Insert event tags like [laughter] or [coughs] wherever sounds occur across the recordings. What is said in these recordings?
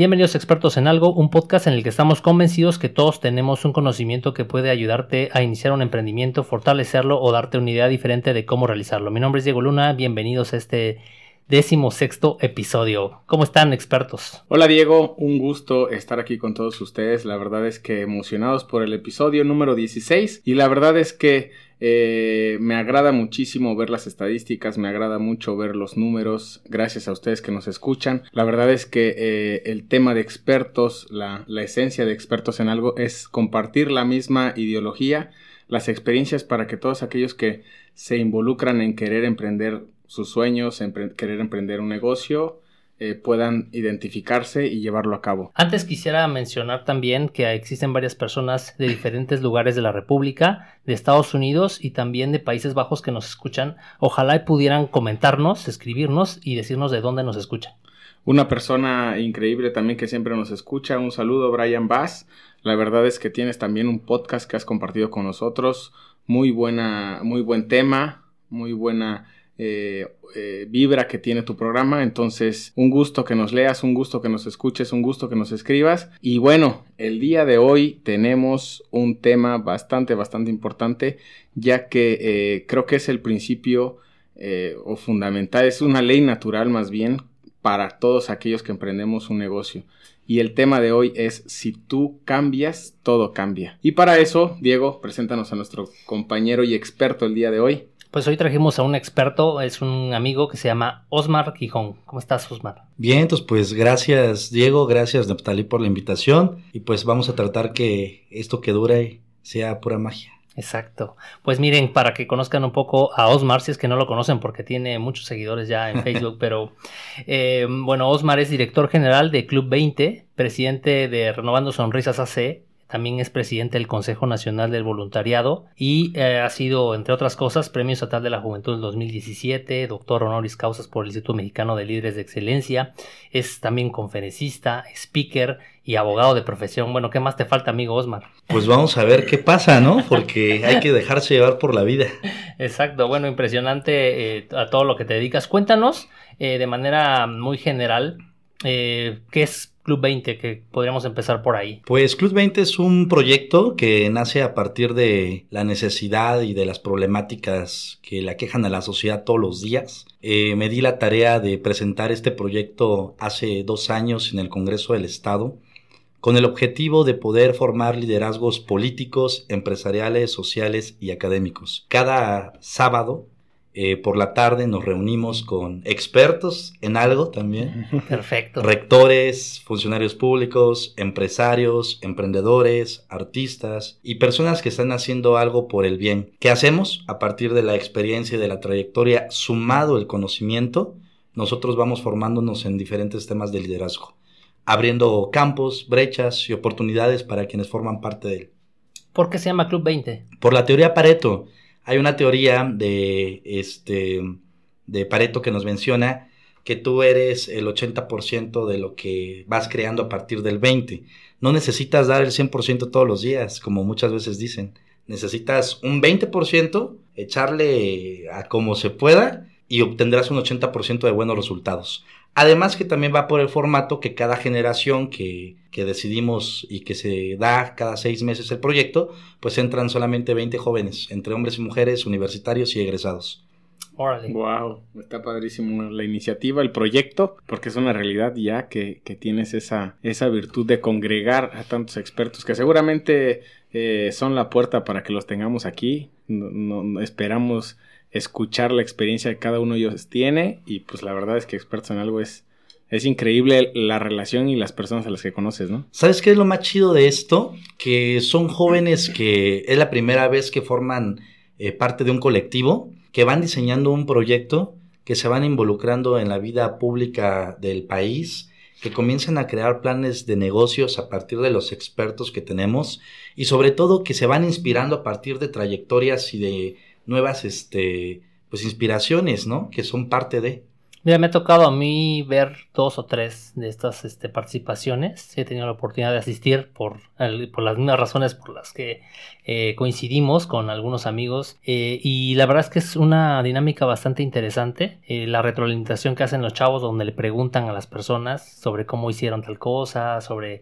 Bienvenidos a Expertos en Algo, un podcast en el que estamos convencidos que todos tenemos un conocimiento que puede ayudarte a iniciar un emprendimiento, fortalecerlo o darte una idea diferente de cómo realizarlo. Mi nombre es Diego Luna, bienvenidos a este décimo sexto episodio. ¿Cómo están expertos? Hola Diego, un gusto estar aquí con todos ustedes. La verdad es que emocionados por el episodio número 16 y la verdad es que eh, me agrada muchísimo ver las estadísticas, me agrada mucho ver los números, gracias a ustedes que nos escuchan. La verdad es que eh, el tema de expertos, la, la esencia de expertos en algo es compartir la misma ideología, las experiencias para que todos aquellos que se involucran en querer emprender sus sueños, en querer emprender un negocio, eh, puedan identificarse y llevarlo a cabo. Antes quisiera mencionar también que existen varias personas de diferentes lugares de la República, de Estados Unidos y también de Países Bajos que nos escuchan. Ojalá pudieran comentarnos, escribirnos y decirnos de dónde nos escuchan. Una persona increíble también que siempre nos escucha. Un saludo, Brian Bass. La verdad es que tienes también un podcast que has compartido con nosotros. Muy buena, muy buen tema, muy buena eh, eh, vibra que tiene tu programa. Entonces, un gusto que nos leas, un gusto que nos escuches, un gusto que nos escribas. Y bueno, el día de hoy tenemos un tema bastante, bastante importante, ya que eh, creo que es el principio o fundamental, es una ley natural más bien para todos aquellos que emprendemos un negocio. Y el tema de hoy es si tú cambias, todo cambia. Y para eso, Diego, preséntanos a nuestro compañero y experto el día de hoy. Pues hoy trajimos a un experto, es un amigo que se llama Osmar Gijón. ¿Cómo estás, Osmar? Bien, entonces pues gracias Diego, gracias Neptali por la invitación y pues vamos a tratar que esto que dure sea pura magia. Exacto. Pues miren, para que conozcan un poco a Osmar, si es que no lo conocen porque tiene muchos seguidores ya en [laughs] Facebook, pero eh, bueno, Osmar es director general de Club 20, presidente de Renovando Sonrisas AC, también es presidente del Consejo Nacional del Voluntariado y eh, ha sido, entre otras cosas, Premio Estatal de la Juventud del 2017, doctor honoris causas por el Instituto Mexicano de Líderes de Excelencia, es también conferencista, speaker y abogado de profesión. Bueno, ¿qué más te falta, amigo Osmar? Pues vamos a ver qué pasa, ¿no? Porque hay que dejarse llevar por la vida. Exacto, bueno, impresionante eh, a todo lo que te dedicas. Cuéntanos eh, de manera muy general qué es Club 20, que podríamos empezar por ahí. Pues Club 20 es un proyecto que nace a partir de la necesidad y de las problemáticas que le aquejan a la sociedad todos los días. Eh, me di la tarea de presentar este proyecto hace dos años en el Congreso del Estado con el objetivo de poder formar liderazgos políticos, empresariales, sociales y académicos. Cada sábado eh, por la tarde nos reunimos con expertos en algo también. [laughs] Perfecto. Rectores, funcionarios públicos, empresarios, emprendedores, artistas y personas que están haciendo algo por el bien. ¿Qué hacemos? A partir de la experiencia y de la trayectoria, sumado el conocimiento, nosotros vamos formándonos en diferentes temas de liderazgo, abriendo campos, brechas y oportunidades para quienes forman parte de él. ¿Por qué se llama Club 20? Por la teoría Pareto. Hay una teoría de, este, de Pareto que nos menciona que tú eres el 80% de lo que vas creando a partir del 20%. No necesitas dar el 100% todos los días, como muchas veces dicen. Necesitas un 20%, echarle a como se pueda y obtendrás un 80% de buenos resultados. Además que también va por el formato que cada generación que, que, decidimos y que se da cada seis meses el proyecto, pues entran solamente 20 jóvenes, entre hombres y mujeres, universitarios y egresados. Órale. Wow, está padrísimo la iniciativa, el proyecto, porque es una realidad ya que, que tienes esa, esa virtud de congregar a tantos expertos que seguramente eh, son la puerta para que los tengamos aquí. no, esperamos escuchar la experiencia que cada uno de ellos tiene y pues la verdad es que expertos en algo es, increíble la relación y las personas a las que conoces, ¿no? ¿Sabes qué es lo más chido de esto? Que son jóvenes que es la primera vez que forman eh, parte de un colectivo, que van diseñando un proyecto, que se van involucrando en la vida pública del país, que comienzan a crear planes de negocios a partir de los expertos que tenemos y sobre todo que se van inspirando a partir de trayectorias y de nuevas, este, pues inspiraciones, ¿no? Que son parte de. Mira, me ha tocado a mí ver dos o tres de estas este, participaciones. He tenido la oportunidad de asistir por, por las mismas razones por las que eh, coincidimos con algunos amigos. Eh, y la verdad es que es una dinámica bastante interesante. Eh, la retroalimentación que hacen los chavos donde le preguntan a las personas sobre cómo hicieron tal cosa, sobre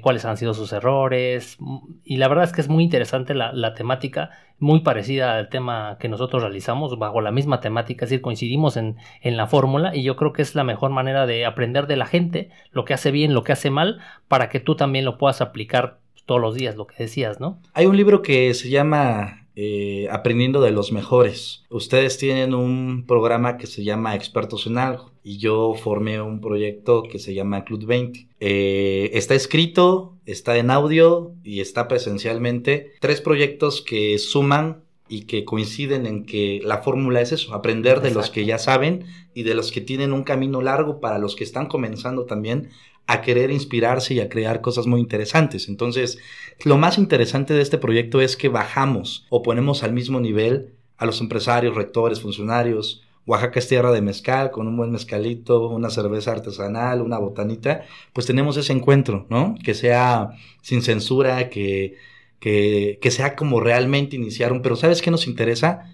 cuáles han sido sus errores. Y la verdad es que es muy interesante la, la temática muy parecida al tema que nosotros realizamos, bajo la misma temática, es decir, coincidimos en, en la fórmula y yo creo que es la mejor manera de aprender de la gente lo que hace bien, lo que hace mal, para que tú también lo puedas aplicar todos los días, lo que decías, ¿no? Hay un libro que se llama eh, aprendiendo de los mejores. Ustedes tienen un programa que se llama Expertos en algo y yo formé un proyecto que se llama Club 20. Eh, está escrito, está en audio y está presencialmente. Tres proyectos que suman y que coinciden en que la fórmula es eso, aprender de los que ya saben y de los que tienen un camino largo para los que están comenzando también a querer inspirarse y a crear cosas muy interesantes. Entonces, lo más interesante de este proyecto es que bajamos o ponemos al mismo nivel a los empresarios, rectores, funcionarios. Oaxaca es tierra de mezcal, con un buen mezcalito, una cerveza artesanal, una botanita, pues tenemos ese encuentro, ¿no? Que sea sin censura, que, que, sea como realmente iniciar un... Pero ¿sabes qué nos interesa?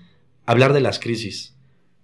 Hablar de las crisis.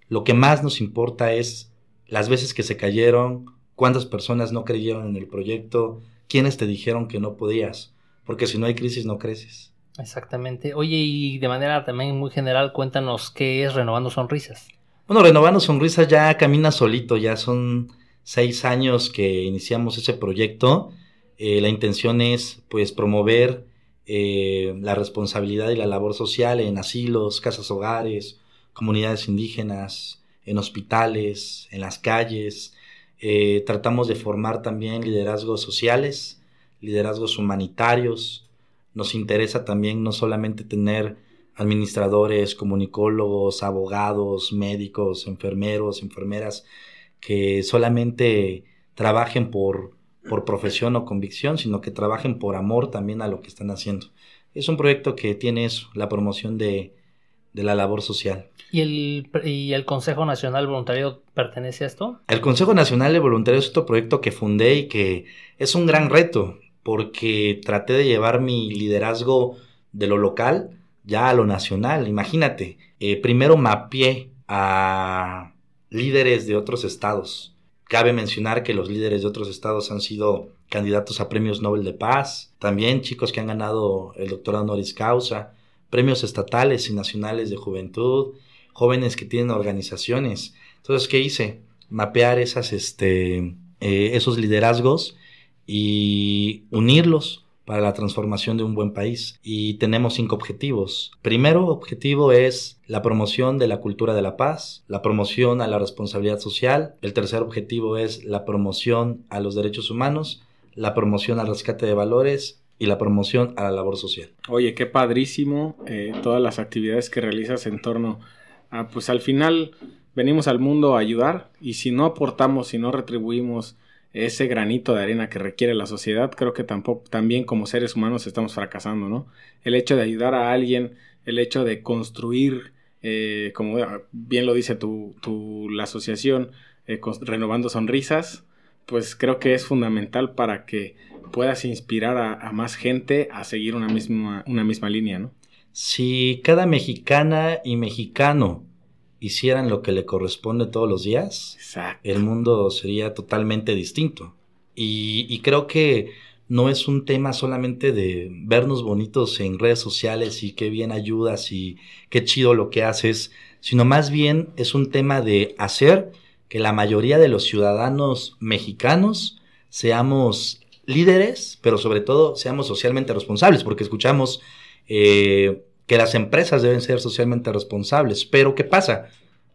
Lo que más nos importa es las veces que se cayeron, cuántas personas no creyeron en el proyecto, quiénes te dijeron que no podías, porque si no hay crisis no creces. Exactamente. Oye, y de manera también muy general, cuéntanos qué es Renovando Sonrisas. Bueno, Renovando Sonrisas ya camina solito, ya son seis años que iniciamos ese proyecto. Eh, la intención es pues promover eh, la responsabilidad y la labor social en asilos, casas hogares, comunidades indígenas, en hospitales, en las calles, eh, tratamos de formar también liderazgos sociales, liderazgos humanitarios. Nos interesa también no solamente tener administradores, comunicólogos, abogados, médicos, enfermeros, enfermeras, que solamente trabajen por, por profesión o convicción, sino que trabajen por amor también a lo que están haciendo. Es un proyecto que tiene eso, la promoción de, de la labor social. ¿Y el, ¿Y el Consejo Nacional Voluntario pertenece a esto? El Consejo Nacional de Voluntarios es otro proyecto que fundé y que es un gran reto porque traté de llevar mi liderazgo de lo local ya a lo nacional. Imagínate, eh, primero mapeé a líderes de otros estados. Cabe mencionar que los líderes de otros estados han sido candidatos a premios Nobel de Paz, también chicos que han ganado el doctorado honoris causa, premios estatales y nacionales de juventud, jóvenes que tienen organizaciones. Entonces, ¿qué hice? Mapear esas, este, eh, esos liderazgos y unirlos para la transformación de un buen país. Y tenemos cinco objetivos. Primero objetivo es la promoción de la cultura de la paz, la promoción a la responsabilidad social. El tercer objetivo es la promoción a los derechos humanos, la promoción al rescate de valores y la promoción a la labor social. Oye, qué padrísimo eh, todas las actividades que realizas en torno a, pues al final venimos al mundo a ayudar y si no aportamos, si no retribuimos ese granito de arena que requiere la sociedad, creo que tampoco, también como seres humanos estamos fracasando, ¿no? El hecho de ayudar a alguien, el hecho de construir, eh, como bien lo dice tu la asociación, eh, renovando sonrisas, pues creo que es fundamental para que puedas inspirar a, más gente a seguir una misma, una misma línea, ¿no? Si cada mexicana y mexicano hicieran lo que le corresponde todos los días, el mundo sería totalmente distinto. Y, y, creo que no es un tema solamente de vernos bonitos en redes sociales y qué bien ayudas y qué chido lo que haces, sino más bien es un tema de hacer que la mayoría de los ciudadanos mexicanos seamos líderes, pero sobre todo seamos socialmente responsables, porque escuchamos eh, que las empresas deben ser socialmente responsables. Pero ¿qué pasa?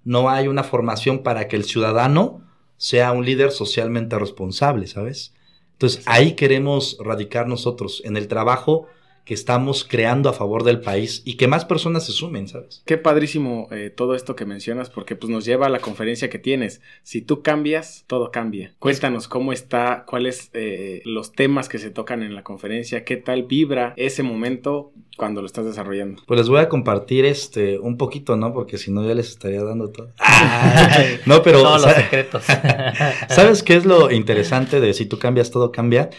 No hay una formación para que el ciudadano sea un líder socialmente responsable, ¿sabes? Entonces ahí queremos radicar nosotros, en el trabajo que estamos creando a favor del país y que más personas se sumen, ¿sabes? Qué padrísimo eh, todo esto que mencionas porque pues nos lleva a la conferencia que tienes. Si tú cambias, todo cambia. Cuéntanos cómo está, cuáles eh, los temas que se tocan en la conferencia, qué tal vibra ese momento cuando lo estás desarrollando. Pues les voy a compartir este un poquito, ¿no? Porque si no ya les estaría dando todo. [laughs] [laughs] no, pero todos los secretos. [laughs] ¿Sabes qué es lo interesante de si tú cambias todo cambia?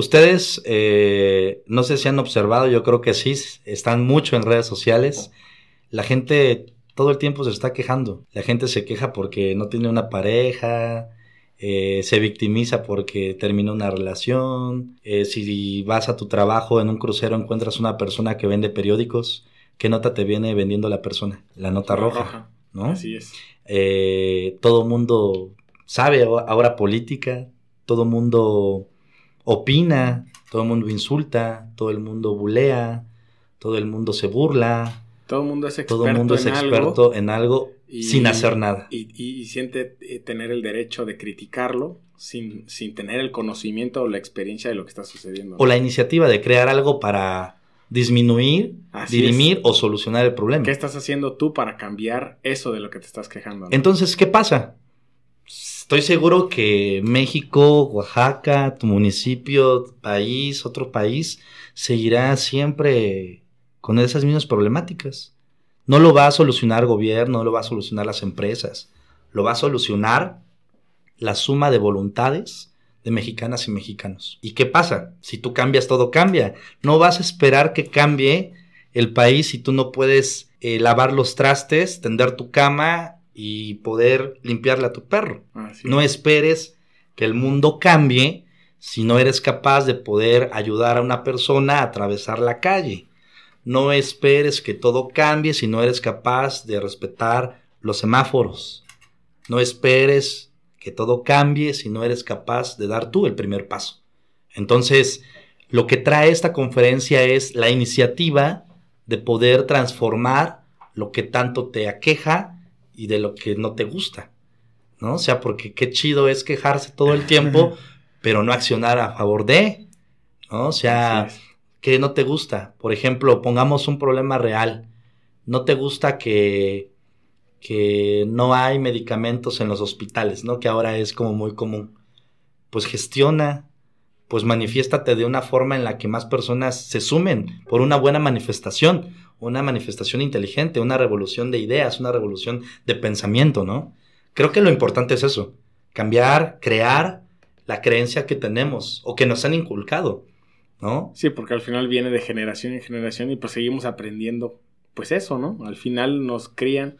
Ustedes, eh, no sé si han observado, yo creo que sí, están mucho en redes sociales. La gente todo el tiempo se está quejando. La gente se queja porque no tiene una pareja, eh, se victimiza porque termina una relación. Eh, si vas a tu trabajo en un crucero encuentras una persona que vende periódicos, ¿qué nota te viene vendiendo la persona? La nota roja, ¿no? Así es. todo mundo sabe ahora política, todo mundo opina, todo el mundo insulta, todo el mundo bulea, todo el mundo se burla. Todo el mundo es experto, todo el mundo es en, experto algo, en algo sin hacer nada. Y, y, siente eh, tener el derecho de criticarlo sin, sin tener el conocimiento o la experiencia de lo que está sucediendo. O la iniciativa de crear algo para disminuir, Así dirimir es. o solucionar el problema. ¿Qué estás haciendo tú para cambiar eso de lo que te estás quejando? ¿no? Entonces, ¿qué pasa? Estoy seguro que México, Oaxaca, tu municipio, país, otro país, seguirá siempre con esas mismas problemáticas. No lo va a solucionar gobierno, no lo va a solucionar las empresas, lo va a solucionar la suma de voluntades de mexicanas y mexicanos. ¿Y qué pasa? Si tú cambias, todo cambia. No vas a esperar que cambie el país si tú no puedes eh, lavar los trastes, tender tu cama y poder limpiarle a tu perro. Así No es. esperes que el mundo cambie si no eres capaz de poder ayudar a una persona a atravesar la calle. No esperes que todo cambie si no eres capaz de respetar los semáforos. No esperes que todo cambie si no eres capaz de dar tú el primer paso. Entonces, lo que trae esta conferencia es la iniciativa de poder transformar lo que tanto te aqueja y de lo que no te gusta. ¿No? O sea, porque qué chido es quejarse todo el tiempo, [laughs] pero no accionar a favor de. ¿No? O sea, Así es. ¿qué no te gusta? Por ejemplo, pongamos un problema real. No te gusta que, que no hay medicamentos en los hospitales, ¿no? Que ahora es como muy común. Pues gestiona, pues manifiéstate de una forma en la que más personas se sumen por una buena manifestación, una manifestación inteligente, una revolución de ideas, una revolución de pensamiento, ¿no? Creo que lo importante es eso, cambiar, crear la creencia que tenemos o que nos han inculcado, ¿no? Sí, porque al final viene de generación en generación y pues seguimos aprendiendo, pues eso, ¿no? Al final nos crían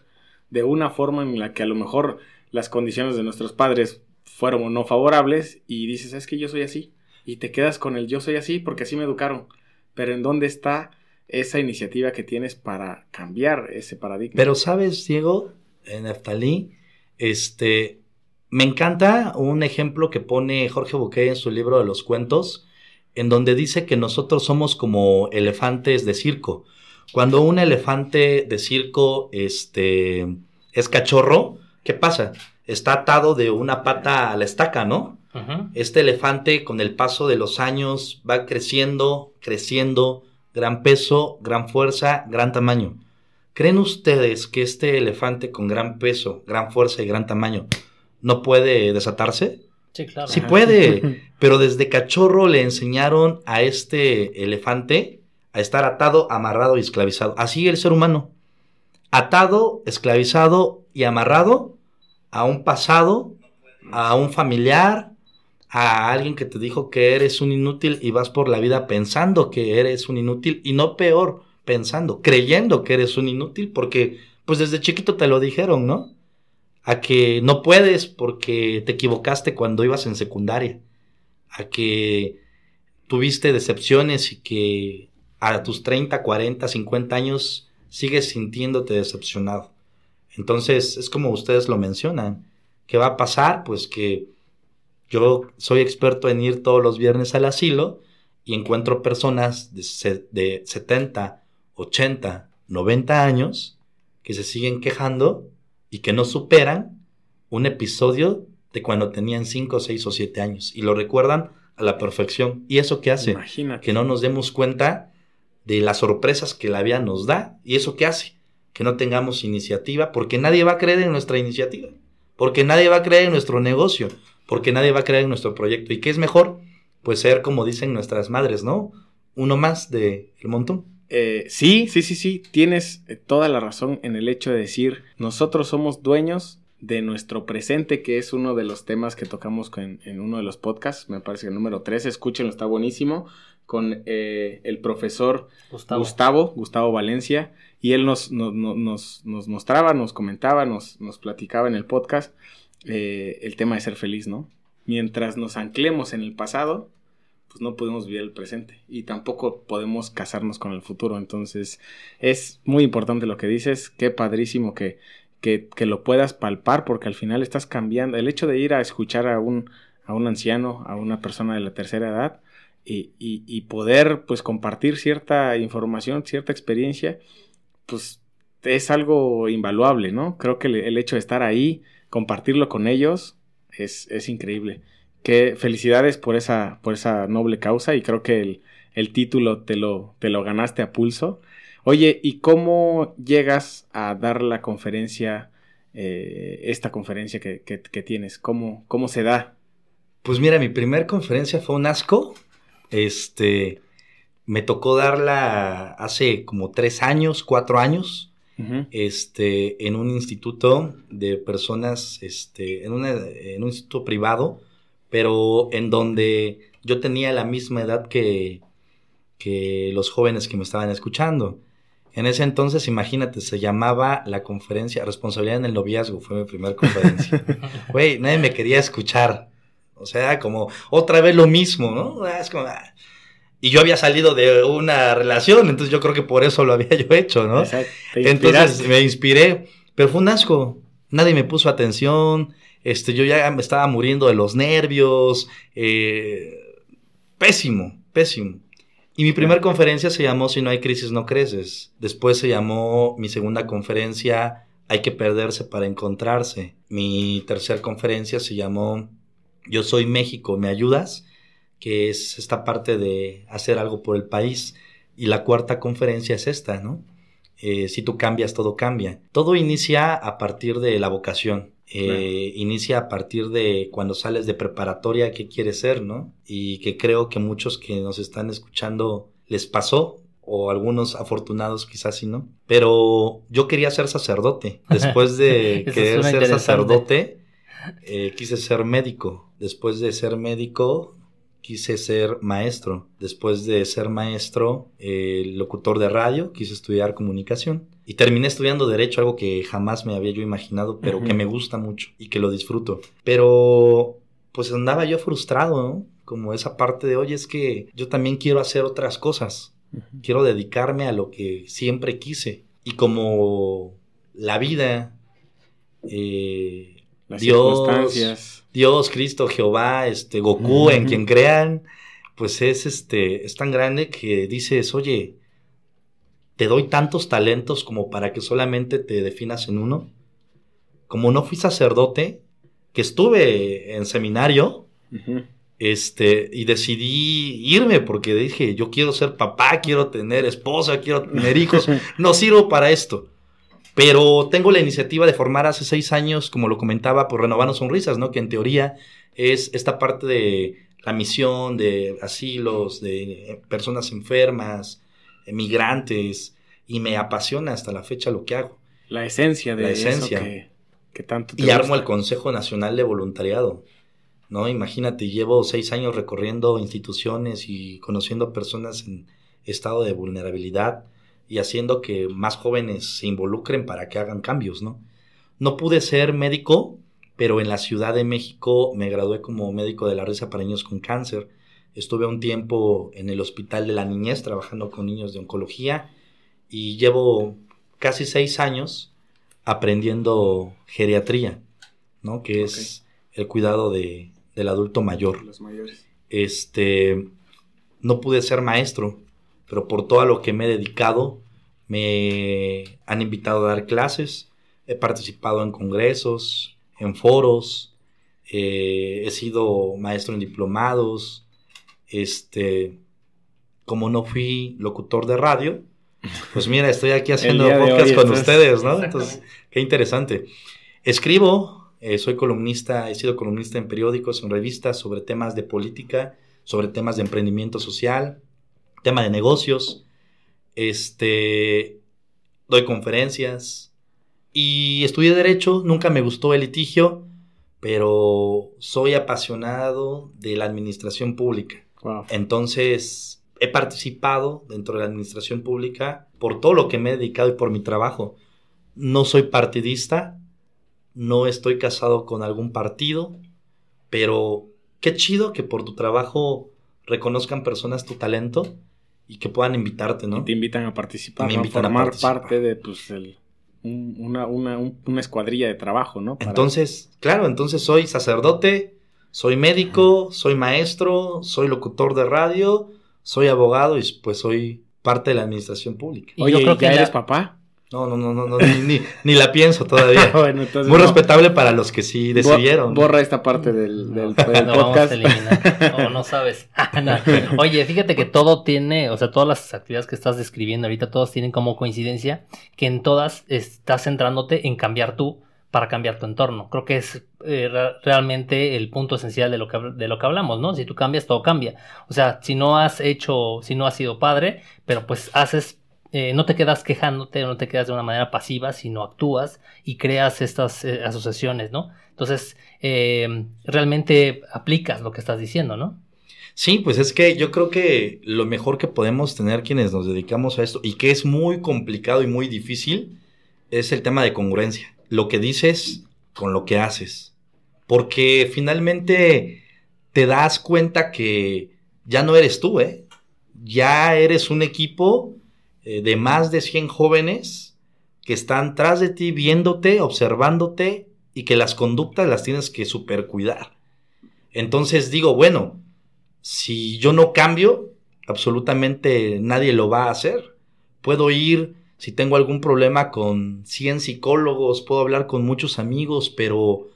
de una forma en la que a lo mejor las condiciones de nuestros padres fueron no favorables y dices, es que yo soy así. Y te quedas con el yo soy así porque así me educaron. Pero ¿en dónde está esa iniciativa que tienes para cambiar ese paradigma? Pero sabes, Diego, en Neftalí, este, me encanta un ejemplo que pone Jorge Buquet en su libro de los cuentos, en donde dice que nosotros somos como elefantes de circo. Cuando un elefante de circo este, es cachorro, ¿qué pasa? Está atado de una pata a la estaca, ¿no? Este elefante con el paso de los años va creciendo, creciendo, gran peso, gran fuerza, gran tamaño. ¿Creen ustedes que este elefante con gran peso, gran fuerza y gran tamaño no puede desatarse? Sí, claro. Sí puede, [laughs] pero desde cachorro le enseñaron a este elefante a estar atado, amarrado y esclavizado. Así el ser humano. Atado, esclavizado y amarrado a un pasado, a un familiar, a alguien que te dijo que eres un inútil y vas por la vida pensando que eres un inútil y no peor, pensando, creyendo que eres un inútil porque pues desde chiquito te lo dijeron, ¿no? A que no puedes porque te equivocaste cuando ibas en secundaria, a que tuviste decepciones y que a tus 30, 40, 50 años sigues sintiéndote decepcionado. Entonces, es como ustedes lo mencionan. ¿Qué va a pasar? Pues que yo soy experto en ir todos los viernes al asilo y encuentro personas de, de 70, 80, 90 años que se siguen quejando y que no superan un episodio de cuando tenían 5, 6 o 7 años y lo recuerdan a la perfección. ¿Y eso qué hace? Imagínate. Que no nos demos cuenta de las sorpresas que la vida nos da. ¿Y eso qué hace? Que no tengamos iniciativa, porque nadie va a creer en nuestra iniciativa, porque nadie va a creer en nuestro negocio, porque nadie va a creer en nuestro proyecto. ¿Y qué es mejor? Pues ser, como dicen nuestras madres, ¿no? Uno más del montón. Eh, sí, sí, sí, sí, tienes eh, toda la razón en el hecho de decir, nosotros somos dueños de nuestro presente, que es uno de los temas que tocamos en, uno de los podcasts, me parece que el número 13, escúchenlo, está buenísimo, con eh, el profesor Gustavo. Gustavo, Valencia, y él nos, nos, nos, nos, mostraba, nos comentaba, nos, platicaba en el podcast el tema de ser feliz, ¿no? Mientras nos anclemos en el pasado, pues no podemos vivir el presente y tampoco podemos casarnos con el futuro. Entonces es muy importante lo que dices, qué padrísimo que, que, lo puedas palpar porque al final estás cambiando. El hecho de ir a escuchar a un, a un anciano, a una persona de la tercera edad y, y, poder pues compartir cierta información, cierta experiencia, pues es algo invaluable, ¿no? Creo que el, hecho de estar ahí, compartirlo con ellos, es, es increíble que felicidades por esa, por esa noble causa y creo que el, el título te lo, te lo ganaste a pulso. Oye, ¿y cómo llegas a dar la conferencia, eh, esta conferencia que, que, tienes? ¿Cómo, ¿Cómo se da? Pues mira, mi primer conferencia fue un asco. Este, me tocó darla hace como tres años, cuatro años. Este, en un instituto de personas, este, en, en un instituto privado pero en donde yo tenía la misma edad que, que los jóvenes que me estaban escuchando. En ese entonces, imagínate, se llamaba la conferencia Responsabilidad en el Noviazgo, fue mi primera conferencia. [laughs] Güey, nadie me quería escuchar. O sea, como otra vez lo mismo, ¿no? Ah, es como, ah. Y yo había salido de una relación, entonces yo creo que por eso lo había [laughs] yo hecho, ¿no? Exacto. Entonces me inspiré, pero fue un asco. Nadie me puso atención, este, yo ya me estaba muriendo de los nervios. Eh, pésimo, pésimo. Y mi primera conferencia se llamó Si no hay crisis, no creces. Después se llamó mi segunda conferencia Hay que perderse para encontrarse. Mi tercera conferencia se llamó Yo soy México, ¿me ayudas? Que es esta parte de hacer algo por el país. Y la cuarta conferencia es esta, ¿no? Eh, si tú cambias, todo cambia. Todo inicia a partir de la vocación. Eh, inicia a partir de cuando sales de preparatoria, qué quieres ser, ¿no? Y que creo que muchos que nos están escuchando les pasó, o algunos afortunados quizás sí, ¿no? Pero yo quería ser sacerdote. [laughs] Después de querer ser sacerdote, eh, quise ser médico. Después de ser médico, quise ser maestro. Después de ser maestro, eh, locutor de radio, quise estudiar comunicación. Y terminé estudiando derecho, algo que jamás me había yo imaginado, pero que me gusta mucho y que lo disfruto. Pero pues andaba yo frustrado, ¿no? Como esa parte de, oye, es que yo también quiero hacer otras cosas. Quiero dedicarme a lo que siempre quise. Y como la vida, eh, Las Dios, Dios, Cristo, Jehová, este, Goku, en quien crean, pues es este, es tan grande que dices, oye, te doy tantos talentos como para que solamente te definas en uno. Como no fui sacerdote, que estuve en seminario, este, y decidí irme porque dije, yo quiero ser papá, quiero tener esposa, quiero tener hijos, [laughs] no sirvo para esto. Pero tengo la iniciativa de formar hace seis años, como lo comentaba, por Renovando Sonrisas, ¿no? Que en teoría es esta parte de la misión de asilos, de personas enfermas, migrantes, y me apasiona hasta la fecha lo que hago. La esencia de la esencia. Eso que, tanto Y armo el Consejo Nacional de Voluntariado. ¿no? Imagínate, llevo seis años recorriendo instituciones y conociendo personas en estado de vulnerabilidad y haciendo que más jóvenes se involucren para que hagan cambios, ¿no? No pude ser médico, pero en la Ciudad de México me gradué como médico de la risa para niños con cáncer. Estuve un tiempo en el Hospital de la Niñez trabajando con niños de oncología y llevo casi seis años aprendiendo geriatría, ¿no? Que es el cuidado de, del adulto mayor. Los mayores. Este, no pude ser maestro, pero por todo a lo que me he dedicado, me han invitado a dar clases, he participado en congresos, en foros, eh, he sido maestro en diplomados, este, como no fui locutor de radio, pues mira, estoy aquí [laughs] haciendo podcast con ustedes, ¿no? Entonces, qué interesante. Escribo, eh, soy columnista, he sido columnista en periódicos, en revistas sobre temas de política, sobre temas de emprendimiento social, tema de negocios. Este, doy conferencias y estudié derecho, nunca me gustó el litigio, pero soy apasionado de la administración pública. Entonces, he participado dentro de la administración pública por todo lo que me he dedicado y por mi trabajo. No soy partidista, no estoy casado con algún partido, pero qué chido que por tu trabajo reconozcan personas tu talento y que puedan invitarte, ¿no? Y te invitan a participar, me invitan a formar parte de pues el, una, una, una, escuadrilla de trabajo, ¿no? Entonces, claro, entonces soy sacerdote, soy médico, soy maestro, soy locutor de radio, soy abogado y pues soy parte de la administración pública. Oye, yo creo que eres papá? No, no, no, no, ni, ni, la pienso todavía. [laughs] Muy respetable para los que sí decidieron. Borra esta parte del, [laughs] del, no, podcast. [laughs] No, no sabes. Oye, fíjate que todo tiene, o sea, todas las actividades que estás describiendo ahorita, todas tienen como coincidencia que en todas estás centrándote en cambiar tú para cambiar tu entorno. Creo que es eh, realmente el punto esencial de lo, que, de lo que hablamos, ¿no? Si tú cambias, todo cambia. O sea, si no has hecho, si no has sido padre, pero pues haces eh, no te quedas quejándote, no te quedas de una manera pasiva, sino actúas y creas estas eh, asociaciones, ¿no? Entonces, eh, realmente aplicas lo que estás diciendo, ¿no? Sí, pues es que yo creo que lo mejor que podemos tener quienes nos dedicamos a esto y que es muy complicado y muy difícil es el tema de congruencia. Lo que dices con lo que haces. Porque finalmente te das cuenta que ya no eres tú, ¿eh? Ya eres un equipo eh, de más de 100 jóvenes que están tras de ti viéndote, observándote y que las conductas las tienes que super cuidar. Entonces digo, bueno, si yo no cambio, absolutamente nadie lo va a hacer. Puedo ir, si tengo algún problema con 100 psicólogos, puedo hablar con muchos amigos, pero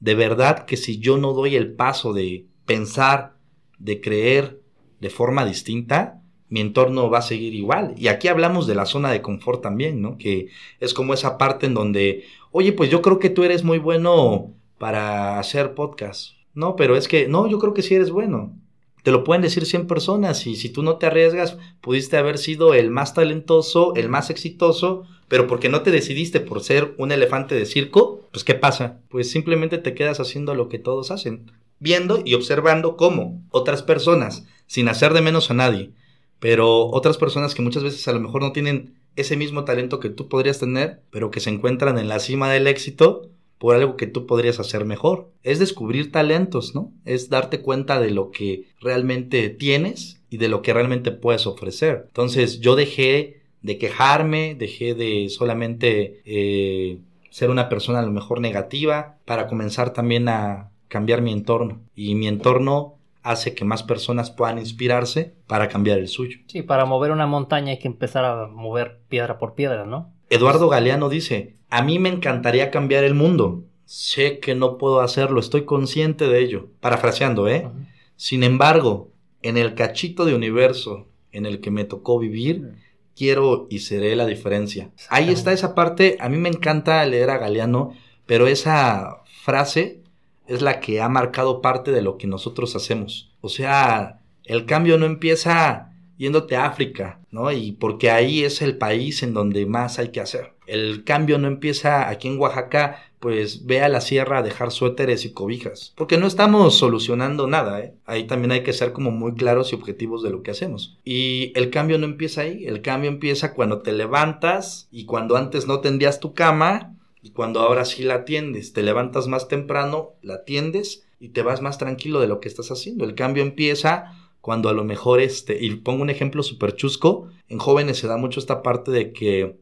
de verdad que si yo no doy el paso de pensar, de creer de forma distinta, mi entorno va a seguir igual. Y aquí hablamos de la zona de confort también, ¿no? Que es como esa parte en donde, oye, pues yo creo que tú eres muy bueno para hacer podcast. No, pero es que, no, yo creo que sí eres bueno. Te lo pueden decir 100 personas y si tú no te arriesgas, pudiste haber sido el más talentoso, el más exitoso, pero porque no te decidiste por ser un elefante de circo, pues ¿qué pasa? Pues simplemente te quedas haciendo lo que todos hacen, viendo y observando cómo otras personas, sin hacer de menos a nadie, pero otras personas que muchas veces a lo mejor no tienen ese mismo talento que tú podrías tener, pero que se encuentran en la cima del éxito por algo que tú podrías hacer mejor. Es descubrir talentos, ¿no? Es darte cuenta de lo que realmente tienes y de lo que realmente puedes ofrecer. Entonces yo dejé de quejarme, dejé de solamente eh, ser una persona a lo mejor negativa para comenzar también a cambiar mi entorno. Y mi entorno hace que más personas puedan inspirarse para cambiar el suyo. Sí, para mover una montaña hay que empezar a mover piedra por piedra, ¿no? Eduardo Galeano dice, a mí me encantaría cambiar el mundo. Sé que no puedo hacerlo, estoy consciente de ello. Parafraseando, ¿eh? Sin embargo, en el cachito de universo en el que me tocó vivir, quiero y seré la diferencia. Ahí está esa parte, a mí me encanta leer a Galeano, pero esa frase es la que ha marcado parte de lo que nosotros hacemos. O sea, el cambio no empieza yéndote a África, ¿no? Y porque ahí es el país en donde más hay que hacer. El cambio no empieza aquí en Oaxaca, pues ve a la sierra a dejar suéteres y cobijas, porque no estamos solucionando nada, ¿eh? Ahí también hay que ser como muy claros y objetivos de lo que hacemos. Y el cambio no empieza ahí, el cambio empieza cuando te levantas y cuando antes no tendías tu cama y cuando ahora sí la atiendes, te levantas más temprano, la atiendes y te vas más tranquilo de lo que estás haciendo. El cambio empieza cuando a lo mejor este, y pongo un ejemplo súper chusco, en jóvenes se da mucho esta parte de que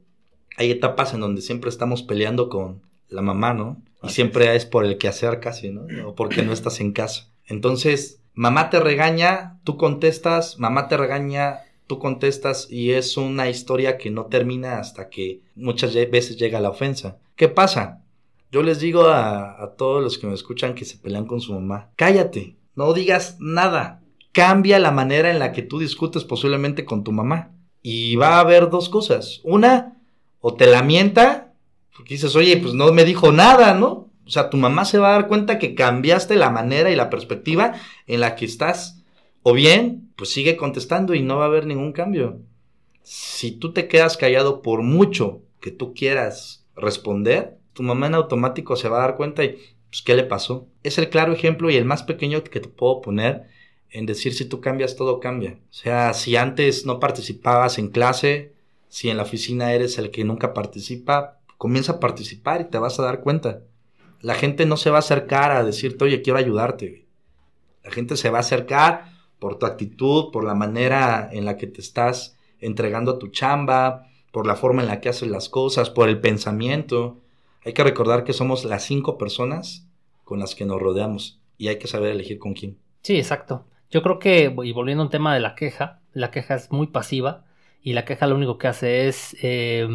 hay etapas en donde siempre estamos peleando con la mamá, ¿no? Y siempre es por el quehacer casi, ¿no? O porque no [coughs] estás en casa. Entonces, mamá te regaña, tú contestas, mamá te regaña, tú contestas y es una historia que no termina hasta que muchas veces llega la ofensa. ¿Qué pasa? Yo les digo a, todos los que me escuchan que se pelean con su mamá, cállate, no digas nada, cambia la manera en la que tú discutes posiblemente con tu mamá. Y va a haber dos cosas. Una, o te lamenta, porque dices, oye, pues no me dijo nada, ¿no? O sea, tu mamá se va a dar cuenta que cambiaste la manera y la perspectiva en la que estás. O bien, pues sigue contestando y no va a haber ningún cambio. Si tú te quedas callado por mucho que tú quieras responder, tu mamá en automático se va a dar cuenta y, pues, ¿qué le pasó? Es el claro ejemplo y el más pequeño que te puedo poner en decir si tú cambias, todo cambia. O sea, si antes no participabas en clase, si en la oficina eres el que nunca participa, comienza a participar y te vas a dar cuenta. La gente no se va a acercar a decirte, oye, quiero ayudarte. La gente se va a acercar por tu actitud, por la manera en la que te estás entregando a tu chamba, por la forma en la que haces las cosas, por el pensamiento. Hay que recordar que somos las cinco personas con las que nos rodeamos y hay que saber elegir con quién. Sí, exacto. Yo creo que, y volviendo a un tema de la queja, la queja es muy pasiva y la queja lo único que hace es eh,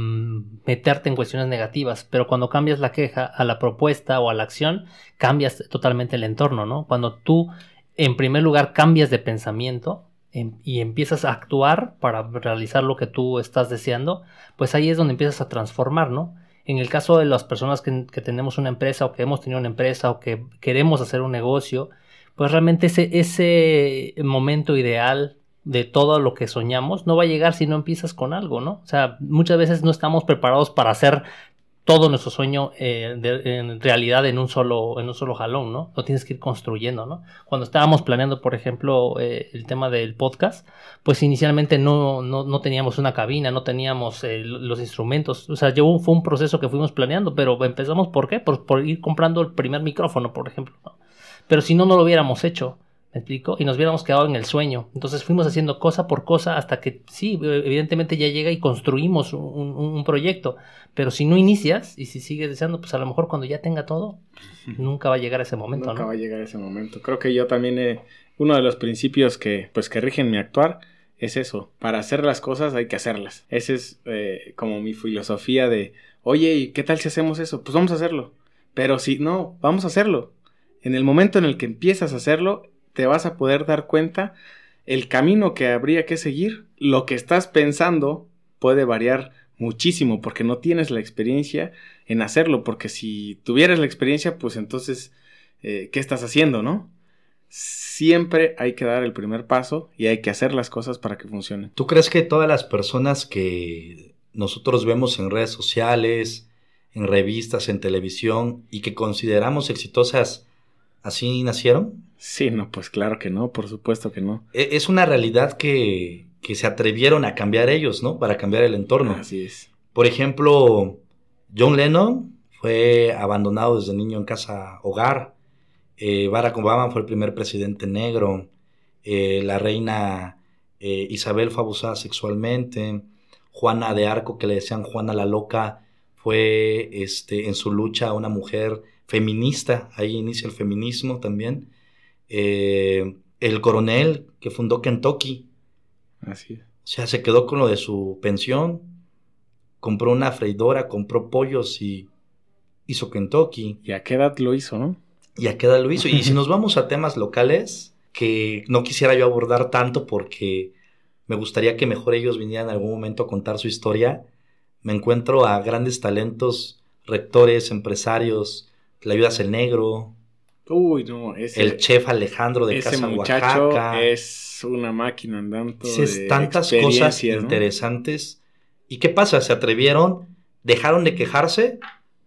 meterte en cuestiones negativas, pero cuando cambias la queja a la propuesta o a la acción, cambias totalmente el entorno, ¿no? Cuando tú, en primer lugar, cambias de pensamiento em, y empiezas a actuar para realizar lo que tú estás deseando, pues ahí es donde empiezas a transformar, ¿no? En el caso de las personas que, que tenemos una empresa o que hemos tenido una empresa o que queremos hacer un negocio, pues realmente ese, ese momento ideal de todo lo que soñamos no va a llegar si no empiezas con algo, ¿no? O sea, muchas veces no estamos preparados para hacer todo nuestro sueño eh, en realidad en un solo en un solo jalón, ¿no? Lo tienes que ir construyendo, ¿no? Cuando estábamos planeando, por ejemplo, eh, el tema del podcast, pues inicialmente no, no, no teníamos una cabina, no teníamos eh, los instrumentos, o sea, llevó, fue un proceso que fuimos planeando, pero empezamos ¿por qué? Por, ir comprando el primer micrófono, por ejemplo. Pero si no, no lo hubiéramos hecho. ¿Me explico? Y nos hubiéramos quedado en el sueño. Entonces fuimos haciendo cosa por cosa hasta que sí, evidentemente ya llega y construimos un, proyecto. Pero si no inicias y si sigues deseando, pues a lo mejor cuando ya tenga todo, nunca va a llegar ese momento. Nunca va a llegar ese momento. Creo que yo también, uno de los principios que, pues, que rigen mi actuar es eso. Para hacer las cosas hay que hacerlas. Esa es eh, como mi filosofía de, oye, ¿y qué tal si hacemos eso? Pues vamos a hacerlo. Pero si no, vamos a hacerlo. En el momento en el que empiezas a hacerlo, te vas a poder dar cuenta el camino que habría que seguir. Lo que estás pensando puede variar muchísimo porque no tienes la experiencia en hacerlo, porque si tuvieras la experiencia, pues entonces, eh, ¿qué estás haciendo, no? Siempre hay que dar el primer paso y hay que hacer las cosas para que funcionen. ¿Tú crees que todas las personas que nosotros vemos en redes sociales, en revistas, en televisión y que consideramos exitosas, así nacieron? Sí, no, pues claro que no, por supuesto que no. E, es una realidad que, que se atrevieron a cambiar ellos, ¿no? Para cambiar el entorno. Así es. Por ejemplo, John Lennon fue abandonado desde niño en casa hogar. Eh, Barack Obama fue el primer presidente negro. Eh, la reina eh, Isabel fue abusada sexualmente. Juana de Arco, que le decían Juana la Loca, fue este, en su lucha una mujer feminista. Ahí inicia el feminismo también. Eh, el coronel que fundó Kentucky. Así es. O sea, se quedó con lo de su pensión, compró una freidora, compró pollos y hizo Kentucky. ¿Y a qué edad lo hizo, no? Y a qué edad lo hizo. y si nos vamos a temas locales, que no quisiera yo abordar tanto porque me gustaría que mejor ellos vinieran en algún momento a contar su historia, me encuentro a grandes talentos, rectores, empresarios, la ayuda el negro, Uy, no, ese, el chef Alejandro de ese Casa muchacho Oaxaca. es una máquina andando. De tantas cosas interesantes. ¿Y qué pasa? Se atrevieron, dejaron de quejarse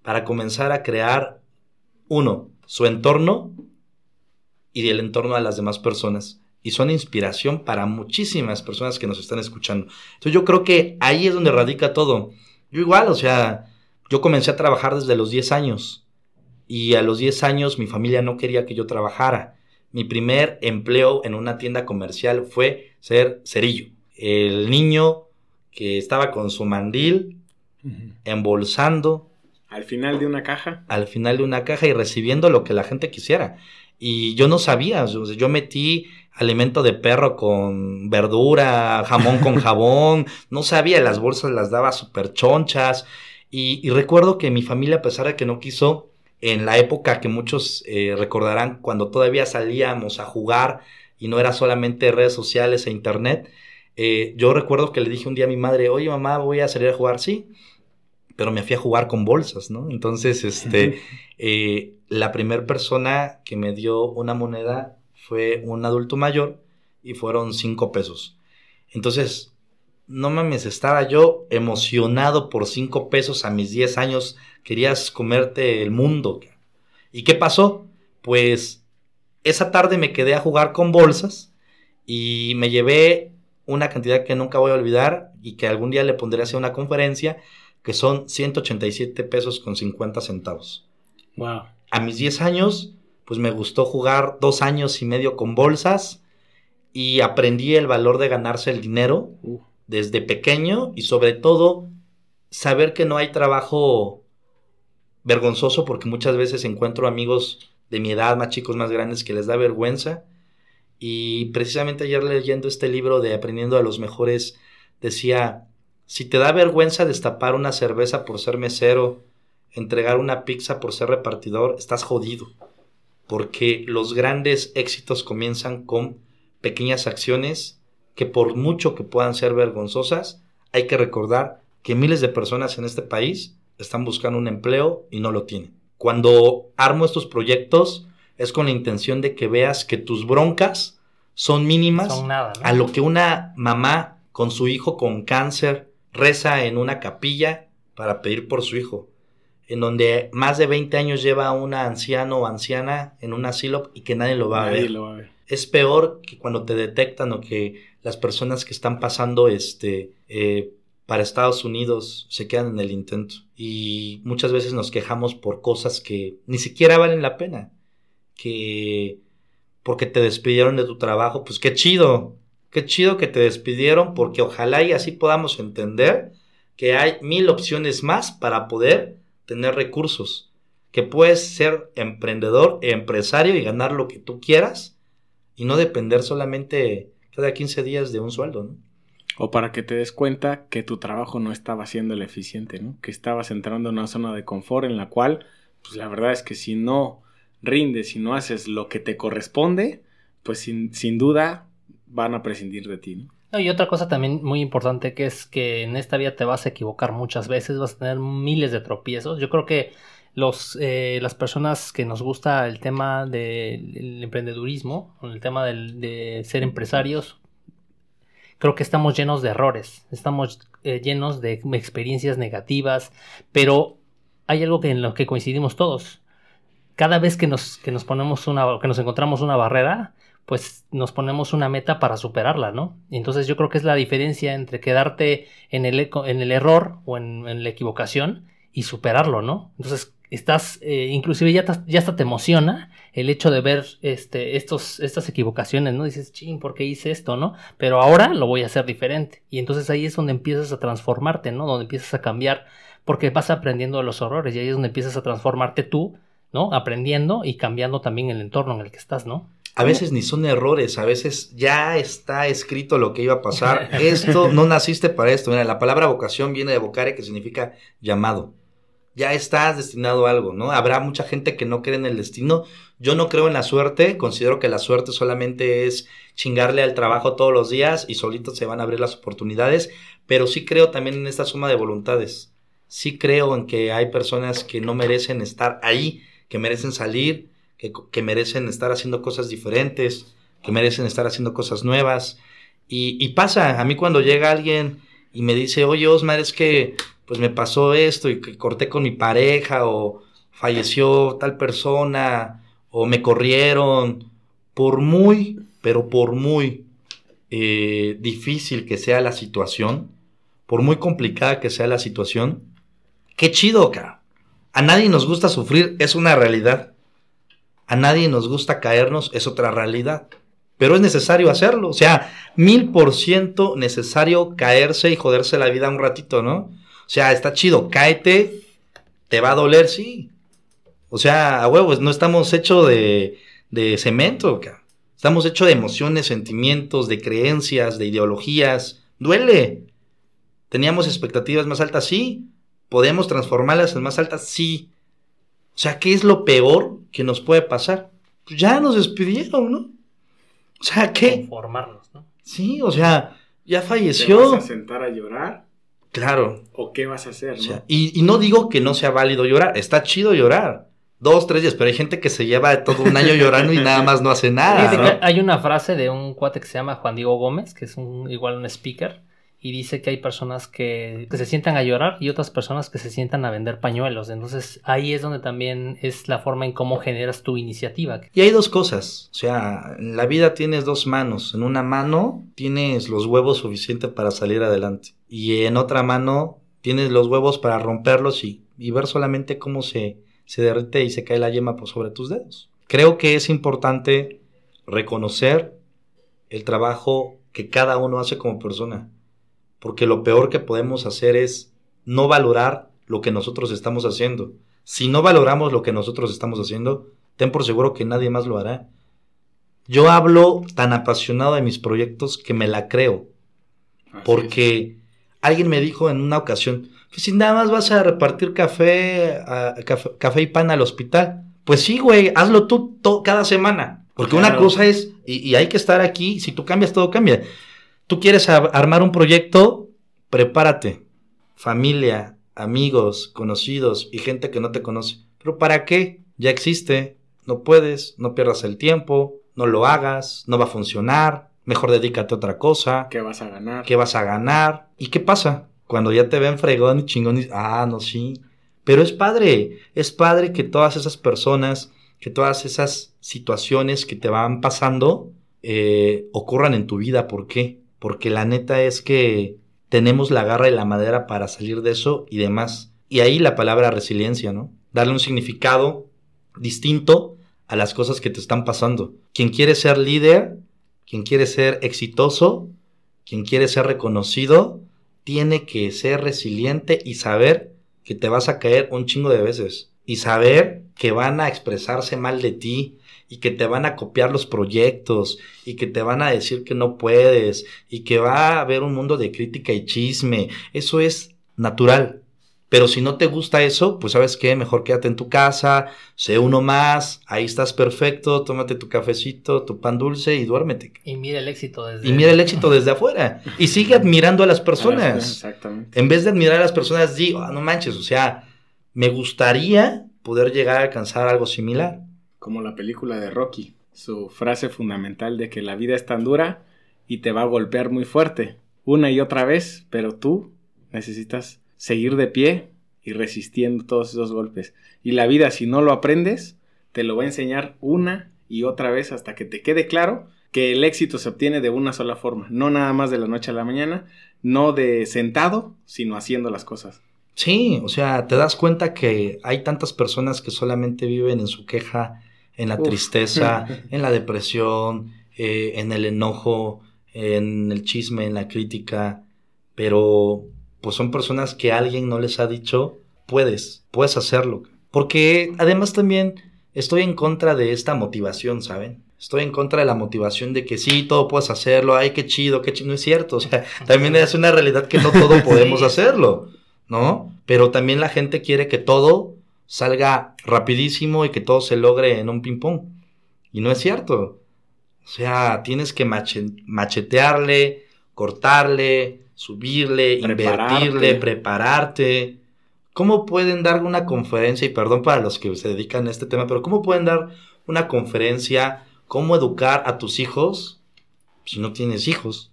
para comenzar a crear, uno, su entorno y el entorno a las demás personas. Y son inspiración para muchísimas personas que nos están escuchando. Entonces yo creo que ahí es donde radica todo. Yo igual, o sea, yo comencé a trabajar desde los 10 años y a los 10 años mi familia no quería que yo trabajara. Mi primer empleo en una tienda comercial fue ser cerillo. El niño que estaba con su mandil, embolsando. Al final de una caja. Al final de una caja y recibiendo lo que la gente quisiera. Y yo no sabía, yo metí alimento de perro con verdura, jamón con [laughs] jabón, no sabía, las bolsas las daba súper chonchas. Y, y recuerdo que mi familia, a pesar de que no quiso, en la época que muchos eh, recordarán cuando todavía salíamos a jugar y no era solamente redes sociales e internet. Eh, yo recuerdo que le dije un día a mi madre, oye mamá, voy a salir a jugar, sí, pero me fui a jugar con bolsas, ¿no? Entonces, este, eh, la primera persona que me dio una moneda fue un adulto mayor y fueron cinco pesos. Entonces, no mames, estaba yo emocionado por cinco pesos a mis 10 años, querías comerte el mundo. ¿Y qué pasó? Pues esa tarde me quedé a jugar con bolsas y me llevé una cantidad que nunca voy a olvidar y que algún día le pondré a hacer una conferencia, que son 187 pesos con 50 centavos. Wow. A mis 10 años, pues me gustó jugar dos años y medio con bolsas y aprendí el valor de ganarse el dinero uh. Desde pequeño y sobre todo saber que no hay trabajo vergonzoso porque muchas veces encuentro amigos de mi edad, más chicos, más grandes, que les da vergüenza. Y precisamente ayer leyendo este libro de Aprendiendo a los Mejores, decía, si te da vergüenza destapar una cerveza por ser mesero, entregar una pizza por ser repartidor, estás jodido. Porque los grandes éxitos comienzan con pequeñas acciones que por mucho que puedan ser vergonzosas, hay que recordar que miles de personas en este país están buscando un empleo y no lo tienen. Cuando armo estos proyectos es con la intención de que veas que tus broncas son mínimas a lo que una mamá con su hijo con cáncer reza en una capilla para pedir por su hijo, en donde más de 20 años lleva una anciano o anciana en un asilo y que nadie lo va, a, ver. Lo va a ver. Es peor que cuando te detectan o que las personas que están pasando este eh, para Estados Unidos se quedan en el intento. Y muchas veces nos quejamos por cosas que ni siquiera valen la pena. Que porque te despidieron de tu trabajo, pues qué chido. Qué chido que te despidieron porque ojalá y así podamos entender que hay mil opciones más para poder tener recursos. Que puedes ser emprendedor, empresario y ganar lo que tú quieras y no depender solamente cada 15 días de un sueldo, ¿no? O para que te des cuenta que tu trabajo no estaba siendo el eficiente, ¿no? Que estabas entrando en una zona de confort en la cual, pues la verdad es que si no rindes, si no haces lo que te corresponde, pues sin, sin duda van a prescindir de ti, ¿no? y otra cosa también muy importante que es que en esta vida te vas a equivocar muchas veces, vas a tener miles de tropiezos. Yo creo que los, eh, las personas que nos gusta el tema del emprendedurismo, el tema de ser empresarios, creo que estamos llenos de errores, estamos eh, llenos de experiencias negativas, pero hay algo que en lo que coincidimos todos. Cada vez que nos, que nos ponemos una, que nos encontramos una barrera, pues nos ponemos una meta para superarla, ¿no? Entonces yo creo que es la diferencia entre quedarte en el, en el error o en, en la equivocación y superarlo, ¿no? Entonces estás, eh, inclusive ya, ya hasta te emociona el hecho de ver este, estos, estas equivocaciones, ¿no? Dices, ching, ¿por qué hice esto, no? Pero ahora lo voy a hacer diferente. Y entonces ahí es donde empiezas a transformarte, ¿no? Donde empiezas a cambiar, porque vas aprendiendo de los horrores y ahí es donde empiezas a transformarte tú, ¿no? Aprendiendo y cambiando también el entorno en el que estás, ¿no? A veces ni son errores, a veces ya está escrito lo que iba a pasar. [laughs] Esto, no naciste para esto. Mira, la palabra vocación viene de vocare, que significa llamado ya estás destinado a algo, ¿no? Habrá mucha gente que no cree en el destino. Yo no creo en la suerte, considero que la suerte solamente es chingarle al trabajo todos los días y solitos se van a abrir las oportunidades, pero sí creo también en esta suma de voluntades. Sí creo en que hay personas que no merecen estar ahí, que merecen salir, que, merecen estar haciendo cosas diferentes, que merecen estar haciendo cosas nuevas. Y, y pasa, a mí cuando llega alguien y me dice, oye Osmar, es que pues me pasó esto y que corté con mi pareja o falleció tal persona o me corrieron, por muy, pero por muy eh, difícil que sea la situación, por muy complicada que sea la situación, qué chido, cara. A nadie nos gusta sufrir, es una realidad. A nadie nos gusta caernos, es otra realidad. Pero es necesario hacerlo. O sea, mil por ciento necesario caerse y joderse la vida un ratito, ¿no? O sea, está chido, cáete, te va a doler, sí. O sea, a huevos, no estamos hechos de, de cemento, estamos hechos de emociones, sentimientos, de creencias, de ideologías. Duele. Teníamos expectativas más altas, sí. Podemos transformarlas en más altas, sí. O sea, ¿qué es lo peor que nos puede pasar? Pues ya nos despidieron, ¿no? O sea, ¿qué? Conformarnos, ¿no? Sí, o sea, ya ¿Te falleció. vas a sentar a llorar? Claro. ¿O qué vas a hacer? O no? y, y no digo que no sea válido llorar, está chido llorar. Dos, tres días, pero hay gente que se lleva todo un año llorando y nada más no hace nada. Hay una frase de un cuate que se llama Juan Diego Gómez, que es un, igual un speaker, y dice que hay personas que, que se sientan a llorar y otras personas que se sientan a vender pañuelos. Entonces ahí es donde también es la forma en cómo generas tu iniciativa. Y hay dos cosas, o sea, en la vida tienes dos manos. En una mano tienes los huevos suficientes para salir adelante. Y en otra mano tienes los huevos para romperlos y, y ver solamente cómo se, se derrite y se cae la yema por sobre tus dedos. Creo que es importante reconocer el trabajo que cada uno hace como persona. Porque lo peor que podemos hacer es no valorar lo que nosotros estamos haciendo. Si no valoramos lo que nosotros estamos haciendo, ten por seguro que nadie más lo hará. Yo hablo tan apasionado de mis proyectos que me la creo. Así es. Porque alguien me dijo en una ocasión, que si nada más vas a repartir café, a- café, café y pan al hospital. Pues sí, güey, hazlo tú cada semana. Porque una cosa es, y, y hay que estar aquí, si tú cambias, todo cambia. Tú quieres armar un proyecto, prepárate. Familia, amigos, conocidos y gente que no te conoce. ¿Pero para qué? Ya existe. No puedes, no pierdas el tiempo, no lo hagas, no va a funcionar. Mejor dedícate a otra cosa. ¿Qué vas a ganar? ¿Qué vas a ganar? ¿Y qué pasa? Cuando ya te ven fregón y chingón y ah, no, sí. Pero es padre, es padre que todas esas personas, que todas esas situaciones que te van pasando eh, ocurran en tu vida. ¿Por qué? Porque la neta es que tenemos la garra y la madera para salir de eso y demás. Y ahí la palabra resiliencia, ¿no? Darle un significado distinto a las cosas que te están pasando. Quien quiere ser líder, quien quiere ser exitoso, quien quiere ser reconocido, tiene que ser resiliente y saber que te vas a caer un chingo de veces. Y saber que van a expresarse mal de ti y que te van a copiar los proyectos y que te van a decir que no puedes y que va a haber un mundo de crítica y chisme. Eso es natural. Pero si no te gusta eso, pues sabes qué, mejor quédate en tu casa, sé uno más, ahí estás perfecto, tómate tu cafecito, tu pan dulce y duérmete. Y mira el éxito desde... Y mira el éxito desde afuera. Y sigue admirando a las personas. Exactamente. En vez de admirar a las personas, di, "Ah, no manches, o sea, me gustaría poder llegar a alcanzar algo similar. Como la película de Rocky. Su frase fundamental de que la vida es tan dura y te va a golpear muy fuerte. Una y otra vez, pero tú necesitas seguir de pie y resistiendo todos esos golpes. Y la vida, si no lo aprendes, te lo va a enseñar una y otra vez hasta que te quede claro que el éxito se obtiene de una sola forma. No nada más de la noche a la mañana, no de sentado, sino haciendo las cosas. Sí, o sea, te das cuenta que hay tantas personas que solamente viven en su queja, en la Uf. tristeza, [laughs] en la depresión, eh, en el enojo, en el chisme, en la crítica, pero pues son personas que alguien no les ha dicho, puedes, puedes hacerlo. Porque además también estoy en contra de esta motivación, ¿saben? Estoy en contra de la motivación de que sí, todo puedes hacerlo, ay, qué chido, qué chido. No es cierto, o sea, [laughs] también es una realidad que no todo podemos hacerlo, ¿no? Pero también la gente quiere que todo salga rapidísimo y que todo se logre en un ping-pong. Y no es cierto. O sea, tienes que mache- machetearle, cortarle, subirle, Prepararte. invertirle, prepararte. ¿Cómo pueden dar una conferencia? Y perdón para los que se dedican a este tema, pero ¿cómo pueden dar una conferencia? ¿Cómo educar a tus hijos si no tienes hijos?